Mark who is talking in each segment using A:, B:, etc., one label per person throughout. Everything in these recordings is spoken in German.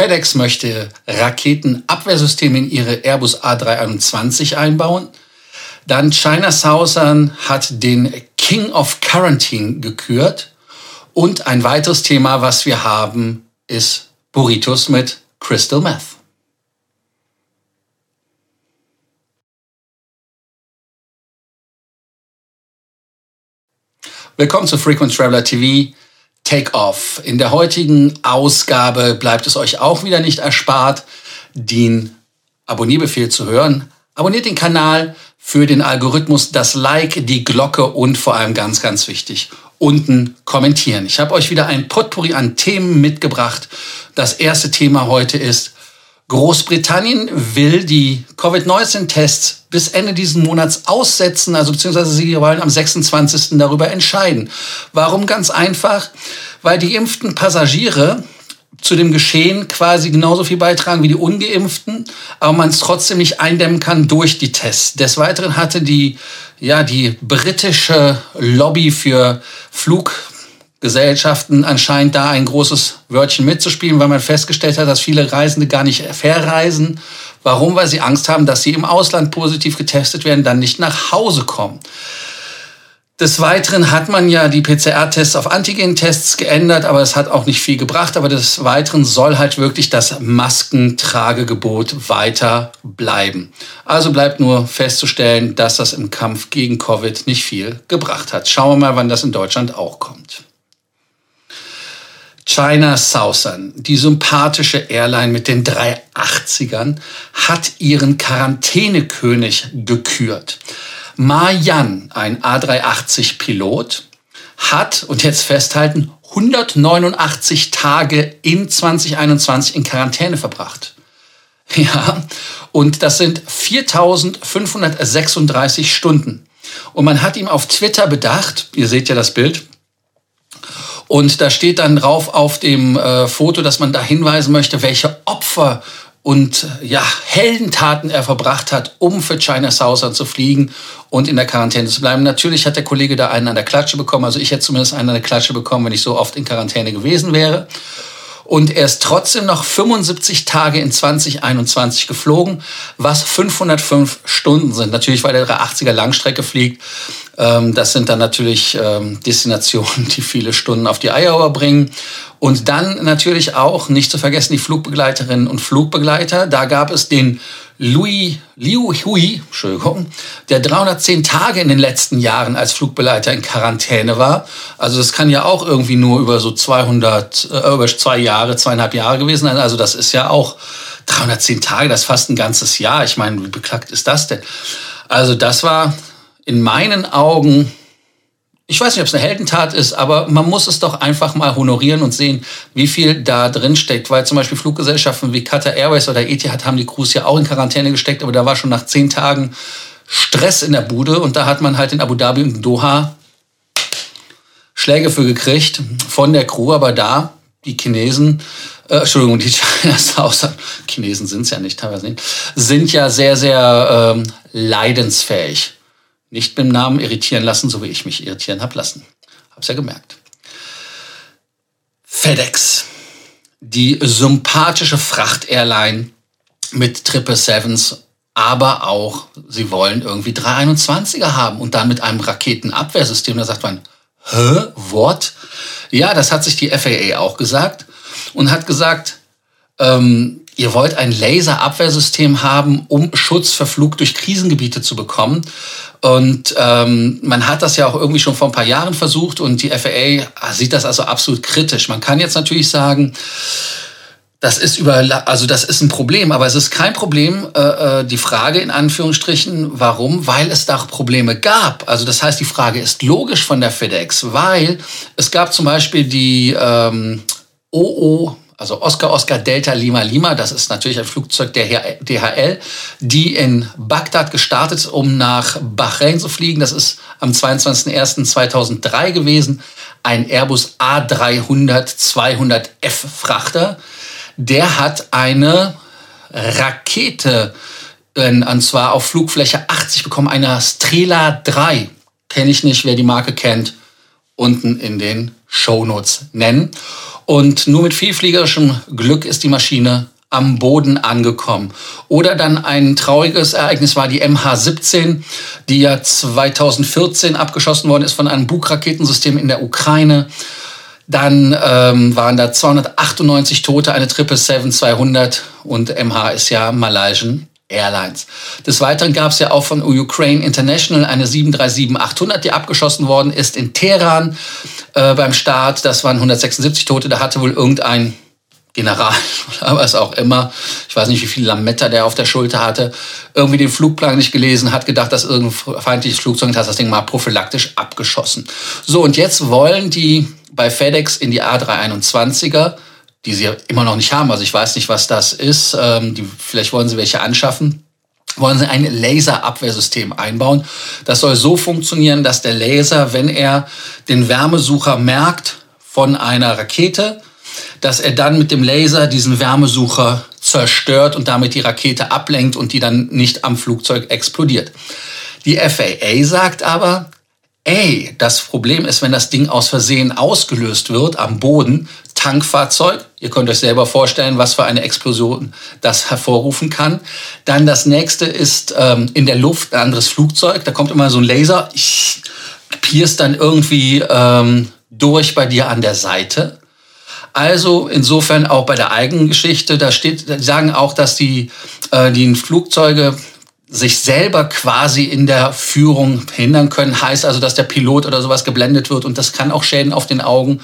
A: FedEx möchte Raketenabwehrsysteme in ihre Airbus A321 einbauen. Dann China Southern hat den King of Quarantine gekürt. Und ein weiteres Thema, was wir haben, ist Burritos mit Crystal Meth. Willkommen zu Frequent Traveler TV. Take Off. In der heutigen Ausgabe bleibt es euch auch wieder nicht erspart, den Abonnierbefehl zu hören. Abonniert den Kanal für den Algorithmus, das Like, die Glocke und vor allem ganz, ganz wichtig, unten kommentieren. Ich habe euch wieder ein Potpourri an Themen mitgebracht. Das erste Thema heute ist, Großbritannien will die Covid-19-Tests bis Ende dieses Monats aussetzen, also beziehungsweise sie wollen am 26. darüber entscheiden. Warum? Ganz einfach, weil die geimpften Passagiere zu dem Geschehen quasi genauso viel beitragen wie die ungeimpften, aber man es trotzdem nicht eindämmen kann durch die Tests. Des Weiteren hatte die, ja, die britische Lobby für Flug Gesellschaften anscheinend da ein großes Wörtchen mitzuspielen, weil man festgestellt hat, dass viele Reisende gar nicht verreisen. Warum? Weil sie Angst haben, dass sie im Ausland positiv getestet werden, dann nicht nach Hause kommen. Des Weiteren hat man ja die PCR-Tests auf Antigen-Tests geändert, aber es hat auch nicht viel gebracht. Aber des Weiteren soll halt wirklich das Maskentragegebot weiter bleiben. Also bleibt nur festzustellen, dass das im Kampf gegen Covid nicht viel gebracht hat. Schauen wir mal, wann das in Deutschland auch kommt. China Southern, die sympathische Airline mit den 380ern, hat ihren Quarantänekönig gekürt. Ma Yan, ein A380-Pilot, hat, und jetzt festhalten, 189 Tage in 2021 in Quarantäne verbracht. Ja, und das sind 4536 Stunden. Und man hat ihm auf Twitter bedacht, ihr seht ja das Bild, und da steht dann drauf auf dem äh, Foto, dass man da hinweisen möchte, welche Opfer und ja, Heldentaten er verbracht hat, um für China Southern zu fliegen und in der Quarantäne zu bleiben. Natürlich hat der Kollege da einen an der Klatsche bekommen. Also ich hätte zumindest einen an der Klatsche bekommen, wenn ich so oft in Quarantäne gewesen wäre. Und er ist trotzdem noch 75 Tage in 2021 geflogen, was 505 Stunden sind. Natürlich, weil der 380er Langstrecke fliegt. Ähm, das sind dann natürlich ähm, Destinationen, die viele Stunden auf die Iowa bringen. Und dann natürlich auch, nicht zu vergessen, die Flugbegleiterinnen und Flugbegleiter. Da gab es den Louis, Liu Hui, Entschuldigung, der 310 Tage in den letzten Jahren als Flugbegleiter in Quarantäne war. Also das kann ja auch irgendwie nur über so 200, äh, über zwei Jahre, zweieinhalb Jahre gewesen sein. Also das ist ja auch 310 Tage, das ist fast ein ganzes Jahr. Ich meine, wie beklagt ist das denn? Also das war in meinen Augen, ich weiß nicht, ob es eine Heldentat ist, aber man muss es doch einfach mal honorieren und sehen, wie viel da drin steckt. Weil zum Beispiel Fluggesellschaften wie Qatar Airways oder Etihad haben die Crews ja auch in Quarantäne gesteckt, aber da war schon nach zehn Tagen Stress in der Bude und da hat man halt in Abu Dhabi und Doha Schläge für gekriegt von der Crew, aber da die Chinesen, äh, Entschuldigung, die China Chinesen sind es ja nicht, teilweise nicht, sind ja sehr, sehr ähm, leidensfähig nicht mit dem Namen irritieren lassen, so wie ich mich irritieren habe lassen. Hab's ja gemerkt. FedEx, die sympathische Fracht-Airline mit Triple Sevens, aber auch, sie wollen irgendwie 321er haben und dann mit einem Raketenabwehrsystem. Da sagt man, hä, what? Ja, das hat sich die FAA auch gesagt und hat gesagt, ähm, ihr wollt ein Laserabwehrsystem haben, um Schutz für Flug durch Krisengebiete zu bekommen. Und ähm, man hat das ja auch irgendwie schon vor ein paar Jahren versucht und die FAA sieht das also absolut kritisch. Man kann jetzt natürlich sagen, das ist über, also das ist ein Problem, aber es ist kein Problem. Äh, äh die Frage in Anführungsstrichen, warum? Weil es da Probleme gab. Also das heißt, die Frage ist logisch von der FedEx, weil es gab zum Beispiel die ähm, OO also Oscar Oscar Delta Lima Lima, das ist natürlich ein Flugzeug der DHL, die in Bagdad gestartet, um nach Bahrain zu fliegen. Das ist am 22.01.2003 gewesen. Ein Airbus A300-200F Frachter. Der hat eine Rakete, und zwar auf Flugfläche 80 bekommen, eine Strela 3. Kenne ich nicht, wer die Marke kennt, unten in den Shownotes nennen. Und nur mit vielfliegerischem Glück ist die Maschine am Boden angekommen. Oder dann ein trauriges Ereignis war die MH17, die ja 2014 abgeschossen worden ist von einem Bug-Raketensystem in der Ukraine. Dann ähm, waren da 298 Tote, eine 777-200 und MH ist ja Malaysian Airlines. Des Weiteren gab es ja auch von Ukraine International eine 737-800, die abgeschossen worden ist in Teheran äh, beim Start. Das waren 176 Tote. Da hatte wohl irgendein General oder was auch immer, ich weiß nicht, wie viel Lametta der auf der Schulter hatte, irgendwie den Flugplan nicht gelesen, hat gedacht, dass irgendein feindliches Flugzeug hat das Ding mal prophylaktisch abgeschossen. So, und jetzt wollen die bei FedEx in die A321er, die sie immer noch nicht haben, also ich weiß nicht, was das ist, ähm, die, vielleicht wollen sie welche anschaffen, wollen sie ein Laserabwehrsystem einbauen. Das soll so funktionieren, dass der Laser, wenn er den Wärmesucher merkt von einer Rakete, dass er dann mit dem Laser diesen Wärmesucher zerstört und damit die Rakete ablenkt und die dann nicht am Flugzeug explodiert. Die FAA sagt aber, ey, das Problem ist, wenn das Ding aus Versehen ausgelöst wird am Boden, Tankfahrzeug, ihr könnt euch selber vorstellen, was für eine Explosion das hervorrufen kann. Dann das nächste ist ähm, in der Luft ein anderes Flugzeug, da kommt immer so ein Laser, pierst dann irgendwie ähm, durch bei dir an der Seite. Also insofern auch bei der eigenen Geschichte, da steht, sagen auch, dass die, äh, die Flugzeuge sich selber quasi in der Führung hindern können. Heißt also, dass der Pilot oder sowas geblendet wird und das kann auch Schäden auf den Augen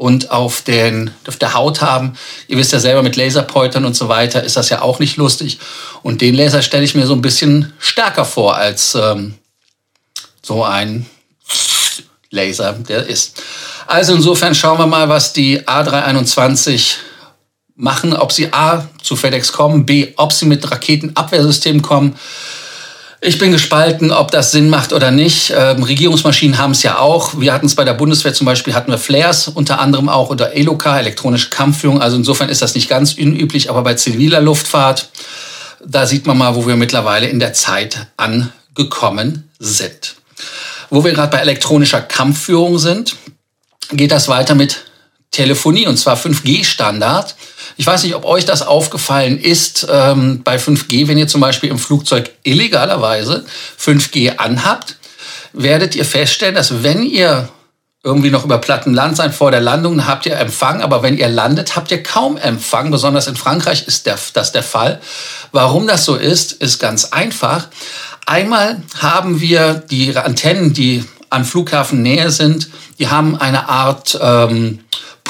A: und auf, den, auf der Haut haben. Ihr wisst ja selber, mit Laserpointern und so weiter ist das ja auch nicht lustig. Und den Laser stelle ich mir so ein bisschen stärker vor als ähm, so ein Laser, der ist. Also insofern schauen wir mal, was die A321 machen, ob sie A zu FedEx kommen, B, ob sie mit Raketenabwehrsystemen kommen. Ich bin gespalten, ob das Sinn macht oder nicht. Ähm, Regierungsmaschinen haben es ja auch. Wir hatten es bei der Bundeswehr zum Beispiel, hatten wir Flares, unter anderem auch unter ELOCA, elektronische Kampfführung. Also insofern ist das nicht ganz unüblich, aber bei ziviler Luftfahrt, da sieht man mal, wo wir mittlerweile in der Zeit angekommen sind. Wo wir gerade bei elektronischer Kampfführung sind, geht das weiter mit Telefonie und zwar 5G-Standard. Ich weiß nicht, ob euch das aufgefallen ist ähm, bei 5G, wenn ihr zum Beispiel im Flugzeug illegalerweise 5G anhabt, werdet ihr feststellen, dass wenn ihr irgendwie noch über platten Land seid vor der Landung, habt ihr Empfang, aber wenn ihr landet, habt ihr kaum Empfang. Besonders in Frankreich ist der, das der Fall. Warum das so ist, ist ganz einfach. Einmal haben wir die Antennen, die an Flughafennähe sind, die haben eine Art ähm,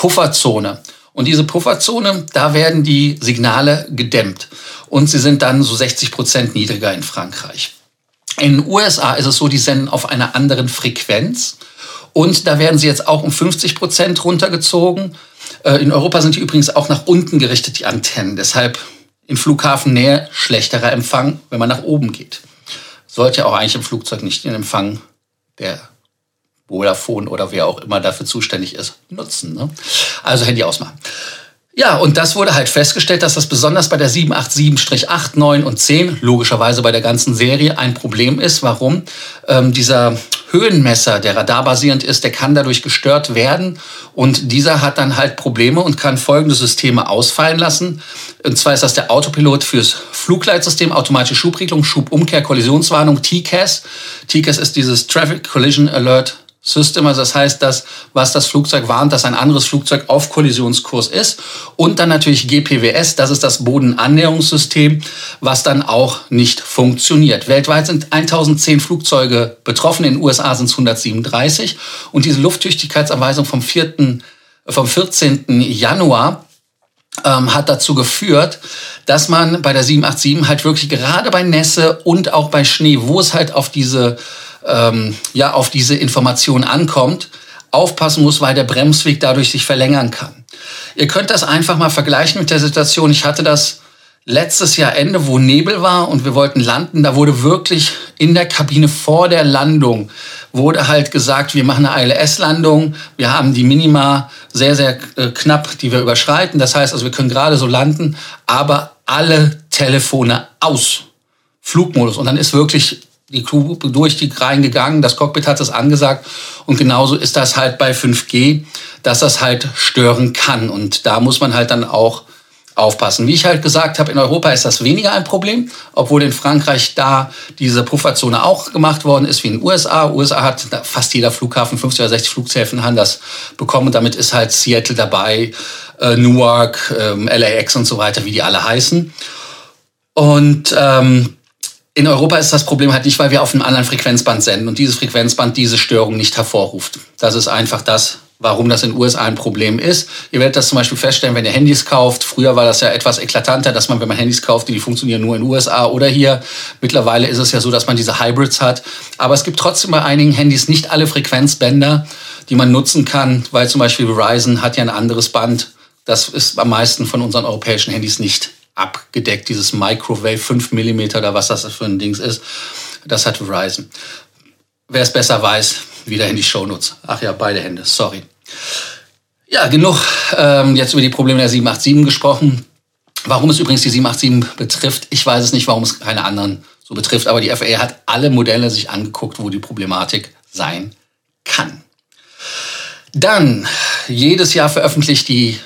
A: Pufferzone. Und diese Pufferzone, da werden die Signale gedämmt. Und sie sind dann so 60 Prozent niedriger in Frankreich. In den USA ist es so, die senden auf einer anderen Frequenz. Und da werden sie jetzt auch um 50 Prozent runtergezogen. Äh, in Europa sind die übrigens auch nach unten gerichtet, die Antennen. Deshalb in Flughafennähe schlechterer Empfang, wenn man nach oben geht. Sollte auch eigentlich im Flugzeug nicht den Empfang der Vodafone oder wer auch immer dafür zuständig ist, nutzen. Ne? Also Handy ausmachen. Ja, und das wurde halt festgestellt, dass das besonders bei der 787-8, 9 und 10, logischerweise bei der ganzen Serie, ein Problem ist. Warum? Ähm, dieser Höhenmesser, der radarbasierend ist, der kann dadurch gestört werden. Und dieser hat dann halt Probleme und kann folgende Systeme ausfallen lassen. Und zwar ist das der Autopilot fürs Flugleitsystem, automatische Schubregelung, Schubumkehr, Kollisionswarnung, TCAS. TCAS ist dieses Traffic Collision Alert System, also das heißt, dass was das Flugzeug warnt, dass ein anderes Flugzeug auf Kollisionskurs ist. Und dann natürlich GPWS, das ist das Bodenannäherungssystem, was dann auch nicht funktioniert. Weltweit sind 1010 Flugzeuge betroffen, in den USA sind es 137. Und diese Lufttüchtigkeitsanweisung vom 4., vom 14. Januar ähm, hat dazu geführt, dass man bei der 787 halt wirklich gerade bei Nässe und auch bei Schnee, wo es halt auf diese ähm, ja auf diese Information ankommt, aufpassen muss, weil der Bremsweg dadurch sich verlängern kann. Ihr könnt das einfach mal vergleichen mit der Situation. Ich hatte das letztes Jahr Ende, wo Nebel war und wir wollten landen. Da wurde wirklich in der Kabine vor der Landung wurde halt gesagt, wir machen eine ILS-Landung. Wir haben die Minima sehr, sehr äh, knapp, die wir überschreiten. Das heißt also, wir können gerade so landen, aber alle Telefone aus. Flugmodus. Und dann ist wirklich die Crew durch die Reihen gegangen, das Cockpit hat es angesagt und genauso ist das halt bei 5G, dass das halt stören kann und da muss man halt dann auch aufpassen. Wie ich halt gesagt habe, in Europa ist das weniger ein Problem, obwohl in Frankreich da diese Pufferzone auch gemacht worden ist wie in den USA. USA hat fast jeder Flughafen, 50 oder 60 Flughäfen haben das bekommen und damit ist halt Seattle dabei, äh, Newark, ähm, LAX und so weiter, wie die alle heißen. Und ähm, in Europa ist das Problem halt nicht, weil wir auf einem anderen Frequenzband senden und dieses Frequenzband diese Störung nicht hervorruft. Das ist einfach das, warum das in den USA ein Problem ist. Ihr werdet das zum Beispiel feststellen, wenn ihr Handys kauft. Früher war das ja etwas eklatanter, dass man, wenn man Handys kauft, die funktionieren nur in den USA oder hier. Mittlerweile ist es ja so, dass man diese Hybrids hat. Aber es gibt trotzdem bei einigen Handys nicht alle Frequenzbänder, die man nutzen kann, weil zum Beispiel Verizon hat ja ein anderes Band. Das ist am meisten von unseren europäischen Handys nicht abgedeckt, dieses Microwave 5 mm oder was das für ein Dings ist. Das hat Verizon. Wer es besser weiß, wieder in die Shownotes. Ach ja, beide Hände, sorry. Ja, genug ähm, jetzt über die Probleme der 787 gesprochen. Warum es übrigens die 787 betrifft, ich weiß es nicht, warum es keine anderen so betrifft, aber die FAA hat alle Modelle sich angeguckt, wo die Problematik sein kann. Dann, jedes Jahr veröffentlicht die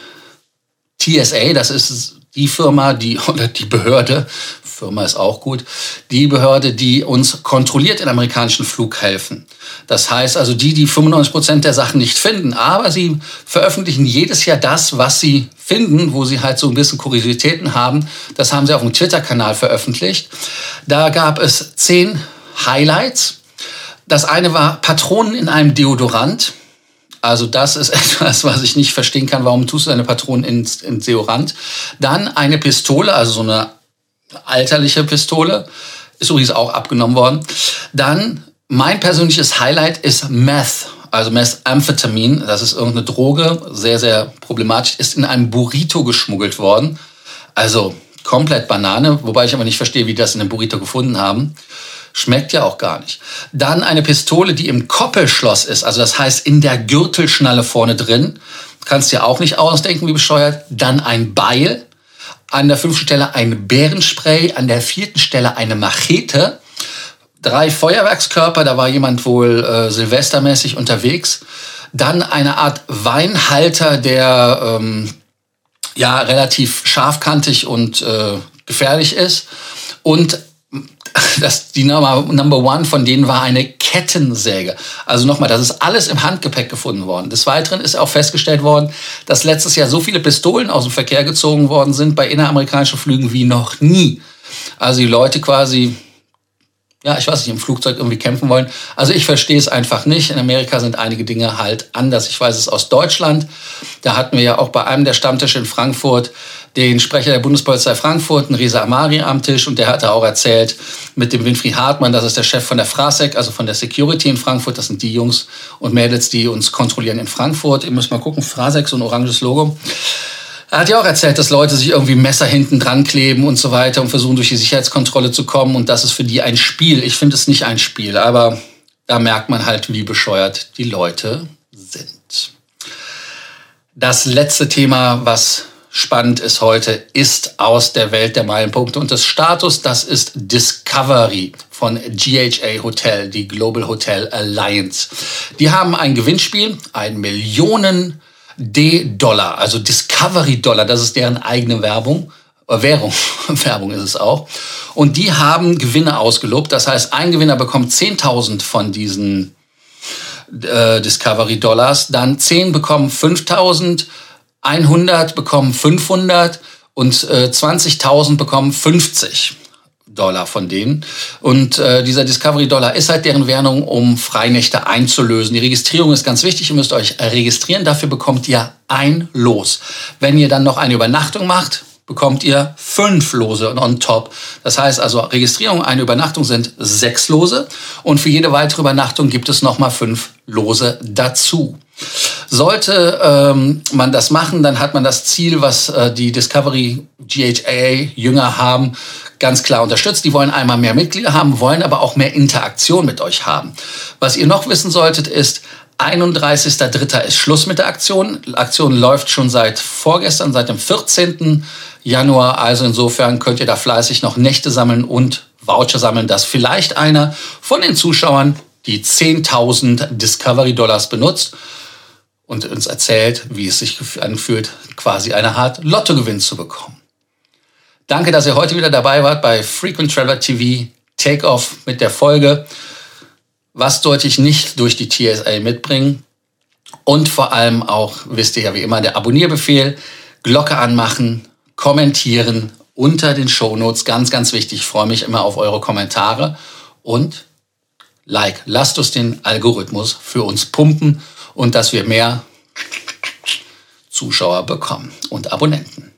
A: TSA, das ist die Firma, die, oder die Behörde, Firma ist auch gut, die Behörde, die uns kontrolliert in amerikanischen Flughäfen. Das heißt also die, die 95 Prozent der Sachen nicht finden, aber sie veröffentlichen jedes Jahr das, was sie finden, wo sie halt so ein bisschen Kuriositäten haben. Das haben sie auf dem Twitter-Kanal veröffentlicht. Da gab es zehn Highlights. Das eine war Patronen in einem Deodorant. Also das ist etwas, was ich nicht verstehen kann. Warum tust du deine Patronen ins, ins Deodorant? Dann eine Pistole, also so eine alterliche Pistole. Ist übrigens auch abgenommen worden. Dann mein persönliches Highlight ist Meth. Also Methamphetamin, das ist irgendeine Droge, sehr, sehr problematisch, ist in einem Burrito geschmuggelt worden. Also komplett Banane, wobei ich aber nicht verstehe, wie die das in einem Burrito gefunden haben. Schmeckt ja auch gar nicht. Dann eine Pistole, die im Koppelschloss ist, also das heißt in der Gürtelschnalle vorne drin. Kannst dir auch nicht ausdenken, wie bescheuert. Dann ein Beil. An der fünften Stelle ein Bärenspray. An der vierten Stelle eine Machete. Drei Feuerwerkskörper, da war jemand wohl äh, silvestermäßig unterwegs. Dann eine Art Weinhalter, der ähm, ja relativ scharfkantig und äh, gefährlich ist. Und das, die Number, Number One von denen war eine Kettensäge. Also nochmal, das ist alles im Handgepäck gefunden worden. Des Weiteren ist auch festgestellt worden, dass letztes Jahr so viele Pistolen aus dem Verkehr gezogen worden sind bei inneramerikanischen Flügen wie noch nie. Also die Leute quasi ja, ich weiß nicht, im Flugzeug irgendwie kämpfen wollen. Also ich verstehe es einfach nicht. In Amerika sind einige Dinge halt anders. Ich weiß es aus Deutschland. Da hatten wir ja auch bei einem der Stammtische in Frankfurt den Sprecher der Bundespolizei Frankfurt, einen Reza Amari, am Tisch. Und der hatte auch erzählt mit dem Winfried Hartmann, das ist der Chef von der Frasec, also von der Security in Frankfurt. Das sind die Jungs und Mädels, die uns kontrollieren in Frankfurt. Ihr müsst mal gucken, Frasec, so ein oranges Logo. Er hat ja auch erzählt, dass Leute sich irgendwie Messer hinten dran kleben und so weiter und versuchen durch die Sicherheitskontrolle zu kommen und das ist für die ein Spiel. Ich finde es nicht ein Spiel, aber da merkt man halt, wie bescheuert die Leute sind. Das letzte Thema, was spannend ist heute, ist aus der Welt der Meilenpunkte und des Status. Das ist Discovery von GHA Hotel, die Global Hotel Alliance. Die haben ein Gewinnspiel, ein Millionen D-Dollar, also Discovery-Dollar, das ist deren eigene Werbung. Äh, Währung, Werbung ist es auch. Und die haben Gewinne ausgelobt. Das heißt, ein Gewinner bekommt 10.000 von diesen äh, Discovery Dollars, dann 10 bekommen 5.000, 100 bekommen 500 und äh, 20.000 bekommen 50. Dollar von denen. Und äh, dieser Discovery Dollar ist halt deren Währung, um Freinächte einzulösen. Die Registrierung ist ganz wichtig. Ihr müsst euch registrieren. Dafür bekommt ihr ein Los. Wenn ihr dann noch eine Übernachtung macht, bekommt ihr fünf Lose on top. Das heißt also, Registrierung, eine Übernachtung sind sechs Lose und für jede weitere Übernachtung gibt es nochmal fünf Lose dazu. Sollte ähm, man das machen, dann hat man das Ziel, was äh, die Discovery GHA Jünger haben, ganz klar unterstützt. Die wollen einmal mehr Mitglieder haben, wollen aber auch mehr Interaktion mit euch haben. Was ihr noch wissen solltet ist, 31.03. ist Schluss mit der Aktion. Die Aktion läuft schon seit vorgestern, seit dem 14. Januar. Also insofern könnt ihr da fleißig noch Nächte sammeln und Voucher sammeln, dass vielleicht einer von den Zuschauern die 10.000 Discovery Dollars benutzt und uns erzählt, wie es sich anfühlt, quasi eine Art Lottogewinn zu bekommen. Danke, dass ihr heute wieder dabei wart bei Frequent Traveler TV Takeoff mit der Folge Was sollte ich nicht durch die TSA mitbringen? Und vor allem auch, wisst ihr ja wie immer, der Abonnierbefehl, Glocke anmachen, kommentieren unter den Shownotes. Ganz, ganz wichtig. Ich freue mich immer auf eure Kommentare. Und Like, lasst uns den Algorithmus für uns pumpen und dass wir mehr Zuschauer bekommen und Abonnenten.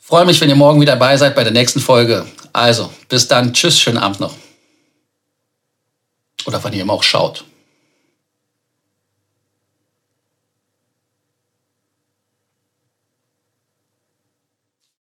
A: Freue mich, wenn ihr morgen wieder dabei seid bei der nächsten Folge. Also, bis dann. Tschüss, schönen Abend noch. Oder wann ihr immer auch schaut.